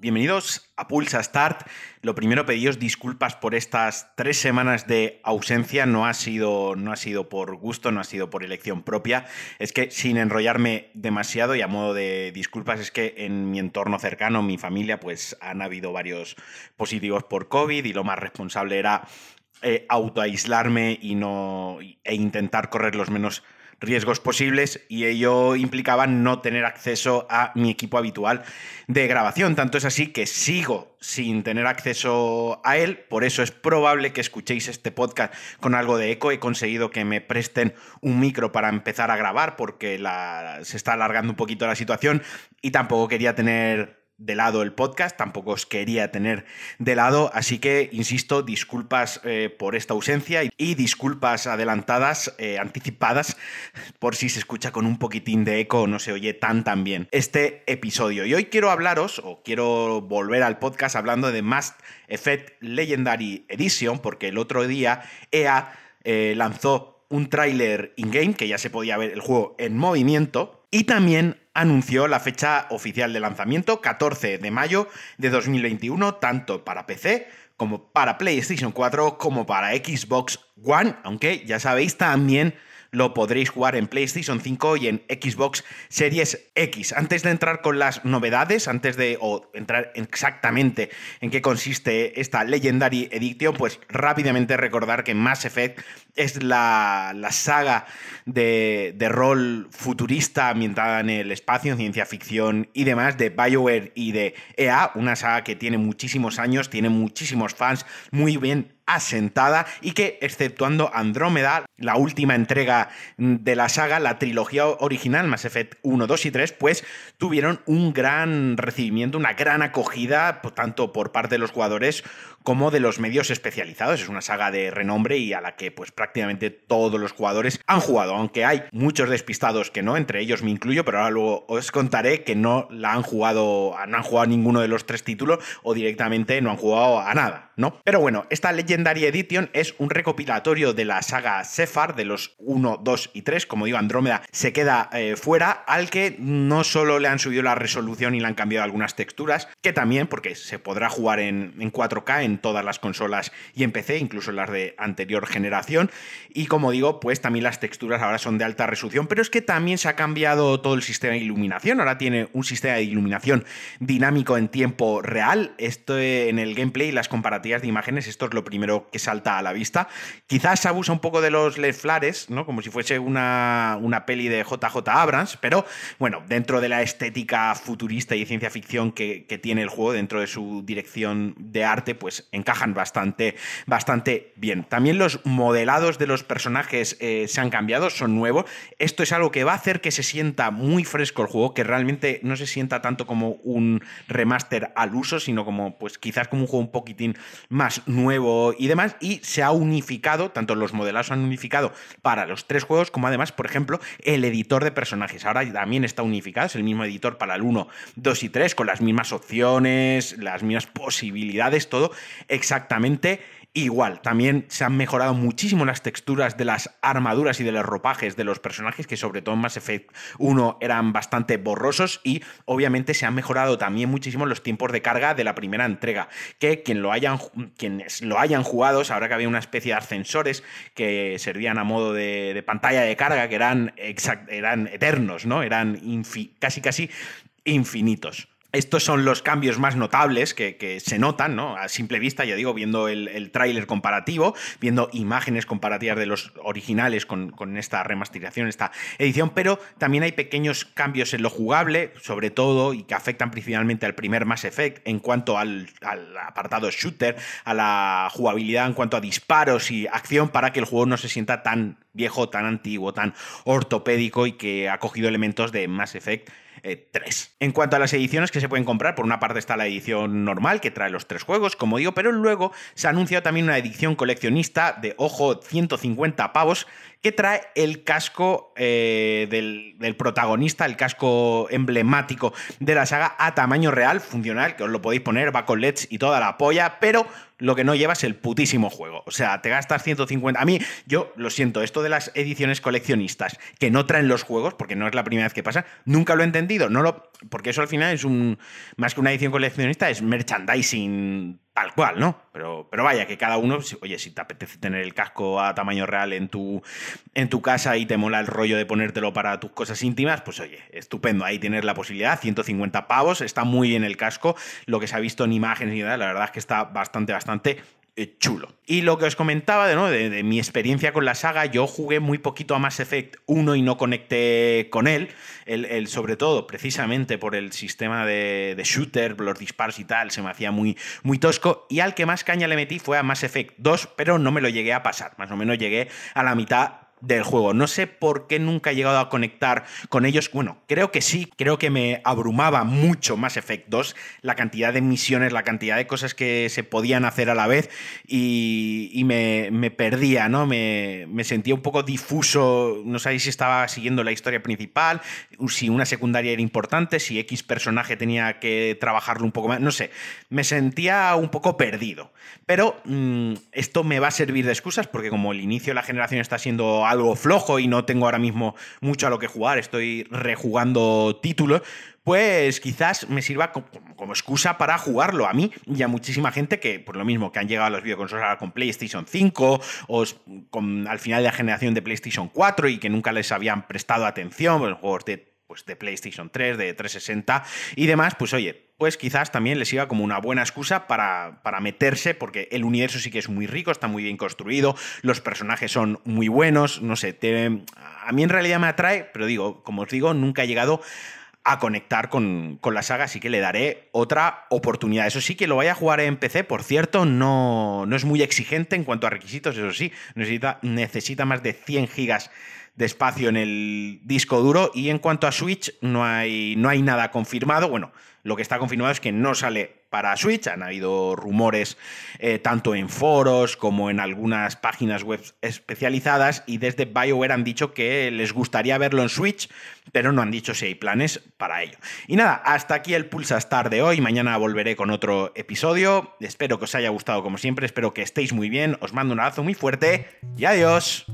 Bienvenidos a Pulsa Start. Lo primero, pediros disculpas por estas tres semanas de ausencia. No ha, sido, no ha sido por gusto, no ha sido por elección propia. Es que sin enrollarme demasiado y a modo de disculpas, es que en mi entorno cercano, mi familia, pues han habido varios positivos por COVID y lo más responsable era eh, autoaislarme y no, e intentar correr los menos riesgos posibles y ello implicaba no tener acceso a mi equipo habitual de grabación. Tanto es así que sigo sin tener acceso a él, por eso es probable que escuchéis este podcast con algo de eco. He conseguido que me presten un micro para empezar a grabar porque se está alargando un poquito la situación y tampoco quería tener de lado el podcast, tampoco os quería tener de lado, así que, insisto, disculpas eh, por esta ausencia y, disculpas adelantadas, eh, anticipadas, por si se escucha con un poquitín de eco o no se oye tan tan bien este episodio. Y hoy quiero hablaros, o quiero volver al podcast hablando de Mass Effect Legendary Edition, porque el otro día EA eh, lanzó un tráiler in-game, que ya se podía ver el juego en movimiento, y también anunció la fecha oficial de lanzamiento, 14 de mayo de 2021, tanto para PC como para PlayStation 4 como para Xbox One, aunque ya sabéis también lo podréis jugar en PlayStation 5 y en Xbox Series X. Antes de entrar con las novedades, antes de entrar exactamente en qué consiste esta Legendary Edition, pues rápidamente recordar que Mass Effect es la, saga de, de, rol futurista ambientada en el espacio, en ciencia ficción y demás de BioWare y de EA, una saga que tiene muchísimos años, tiene muchísimos fans, muy bien asentada y que, exceptuando Andrómeda, la última entrega de la saga, la trilogía original, Mass Effect 1, 2 y 3, pues tuvieron un gran recibimiento, una gran acogida, tanto por parte de los jugadores como de los medios especializados. Es una saga de renombre y a la que pues prácticamente todos los jugadores han jugado, aunque hay muchos despistados que no, entre ellos me incluyo, pero ahora luego os contaré que no la han jugado, no han jugado ninguno de los tres títulos o directamente no han jugado a nada, ¿no? Pero bueno, esta Legendary Edition es un recopilatorio de la saga Sephar, de los 1, 2 y 3, como digo, Andrómeda se queda eh, fuera, al que no solo le han subido la resolución y le han cambiado algunas texturas, que también, porque se podrá jugar en, en 4K, en todas las consolas y en PC, incluso las de anterior generación. Y como digo, pues también las texturas ahora son de alta resolución, pero es que también se ha cambiado todo el sistema de iluminación. Ahora tiene un sistema de iluminación dinámico en tiempo real. Esto en el gameplay y las comparativas de imágenes, esto es lo primero que salta a la vista. Quizás se abusa un poco de los LED flares, ¿no? Como si fuese una, una peli de JJ Abrams, pero bueno, dentro de la estética futurista y ciencia ficción que, que tiene el juego, dentro de su dirección de arte, pues encajan bastante, bastante bien. También los modelados de los personajes eh, se han cambiado, son nuevos. Esto es algo que va a hacer que se sienta muy fresco el juego, que realmente no se sienta tanto como un remaster al uso, sino como pues quizás como un juego un poquitín más nuevo y demás. Y se ha unificado, tanto los modelados se han unificado para los tres juegos, como además, por ejemplo, el editor de personajes. Ahora también está unificado, es el mismo editor para el 1, 2 y 3, con las mismas opciones, las mismas posibilidades, todo exactamente igual. También se han mejorado muchísimo las texturas de las armaduras y de los ropajes de los personajes, que sobre todo en Mass Effect 1 eran bastante borrosos y obviamente se han mejorado también muchísimo los tiempos de carga de la primera entrega, que quien lo hayan, quienes lo hayan jugado sabrá que había una especie de ascensores que servían a modo de, pantalla de carga, que eran, eran eternos, ¿no? Eran casi casi infinitos. Estos son los cambios más notables que, se notan, ¿no? A simple vista, ya digo, viendo el, tráiler comparativo, viendo imágenes comparativas de los originales con, esta remasterización, esta edición, pero también hay pequeños cambios en lo jugable, sobre todo, y que afectan principalmente al primer Mass Effect en cuanto al, al apartado shooter, a la jugabilidad en cuanto a disparos y acción, para que el juego no se sienta tan viejo, tan antiguo, tan ortopédico y que ha cogido elementos de Mass Effect 3. Eh, en cuanto a las ediciones que se pueden comprar, por una parte está la edición normal que trae los tres juegos, como digo, pero luego se ha anunciado también una edición coleccionista de, ojo, 150 pavos que trae el casco eh, del, protagonista, el casco emblemático de la saga a tamaño real, funcional, que os lo podéis poner, va con LEDs y toda la polla, pero lo que no lleva es el putísimo juego. O sea, te gastas 150. A mí, yo lo siento, esto de las ediciones coleccionistas que no traen los juegos, porque no es la primera vez que pasa, nunca lo he entendido. No lo porque eso al final es un, más que una edición coleccionista, es merchandising tal cual, ¿no? Pero, pero vaya, que cada uno, oye, si te apetece tener el casco a tamaño real en tu, en tu casa y te mola el rollo de ponértelo para tus cosas íntimas, pues oye, estupendo, ahí tienes la posibilidad, 150 pavos, está muy bien el casco, lo que se ha visto en imágenes y nada, la verdad es que está bastante, bastante chulo. Y lo que os comentaba de, de, mi experiencia con la saga, yo jugué muy poquito a Mass Effect 1 y no conecté con él, el, sobre todo precisamente por el sistema de, shooter, los disparos y tal, se me hacía muy, muy tosco, y al que más caña le metí fue a Mass Effect 2, pero no me lo llegué a pasar, más o menos llegué a la mitad del juego. No sé por qué nunca he llegado a conectar con ellos. Bueno, creo que sí, creo que me abrumaba mucho más Effect 2 la cantidad de misiones, la cantidad de cosas que se podían hacer a la vez y, me, perdía, ¿no? Me, sentía un poco difuso, no sabía si estaba siguiendo la historia principal, si una secundaria era importante, si X personaje tenía que trabajarlo un poco más, no sé, me sentía un poco perdido. Pero mm, esto me va a servir de excusas porque como el inicio de la generación está siendo algo flojo y no tengo ahora mismo mucho a lo que jugar, estoy rejugando títulos, pues quizás me sirva como, excusa para jugarlo a mí y a muchísima gente que, por lo mismo, que han llegado a los videoconsolas con PlayStation 5 o al final de la generación de PlayStation 4 y que nunca les habían prestado atención, los juegos de, pues, de PlayStation 3, de 360 y demás, pues oye, pues quizás también les sirva como una buena excusa para, para, meterse, porque el universo sí que es muy rico, está muy bien construido, los personajes son muy buenos, no sé, a mí en realidad me atrae, pero digo, como os digo, nunca he llegado a conectar con, la saga, así que le daré otra oportunidad. Eso sí que lo vaya a jugar en PC, por cierto, no, no es muy exigente en cuanto a requisitos, eso sí, necesita, necesita más de 100 gigas de espacio en el disco duro y en cuanto a Switch no hay, no hay nada confirmado, bueno, lo que está confirmado es que no sale para Switch. Han habido rumores eh, tanto en foros como en algunas páginas web especializadas y desde BioWare han dicho que les gustaría verlo en Switch, pero no han dicho si hay planes para ello. Y nada, hasta aquí el Pulsa Star de hoy. Mañana volveré con otro episodio. Espero que os haya gustado como siempre, espero que estéis muy bien. Os mando un abrazo muy fuerte y adiós.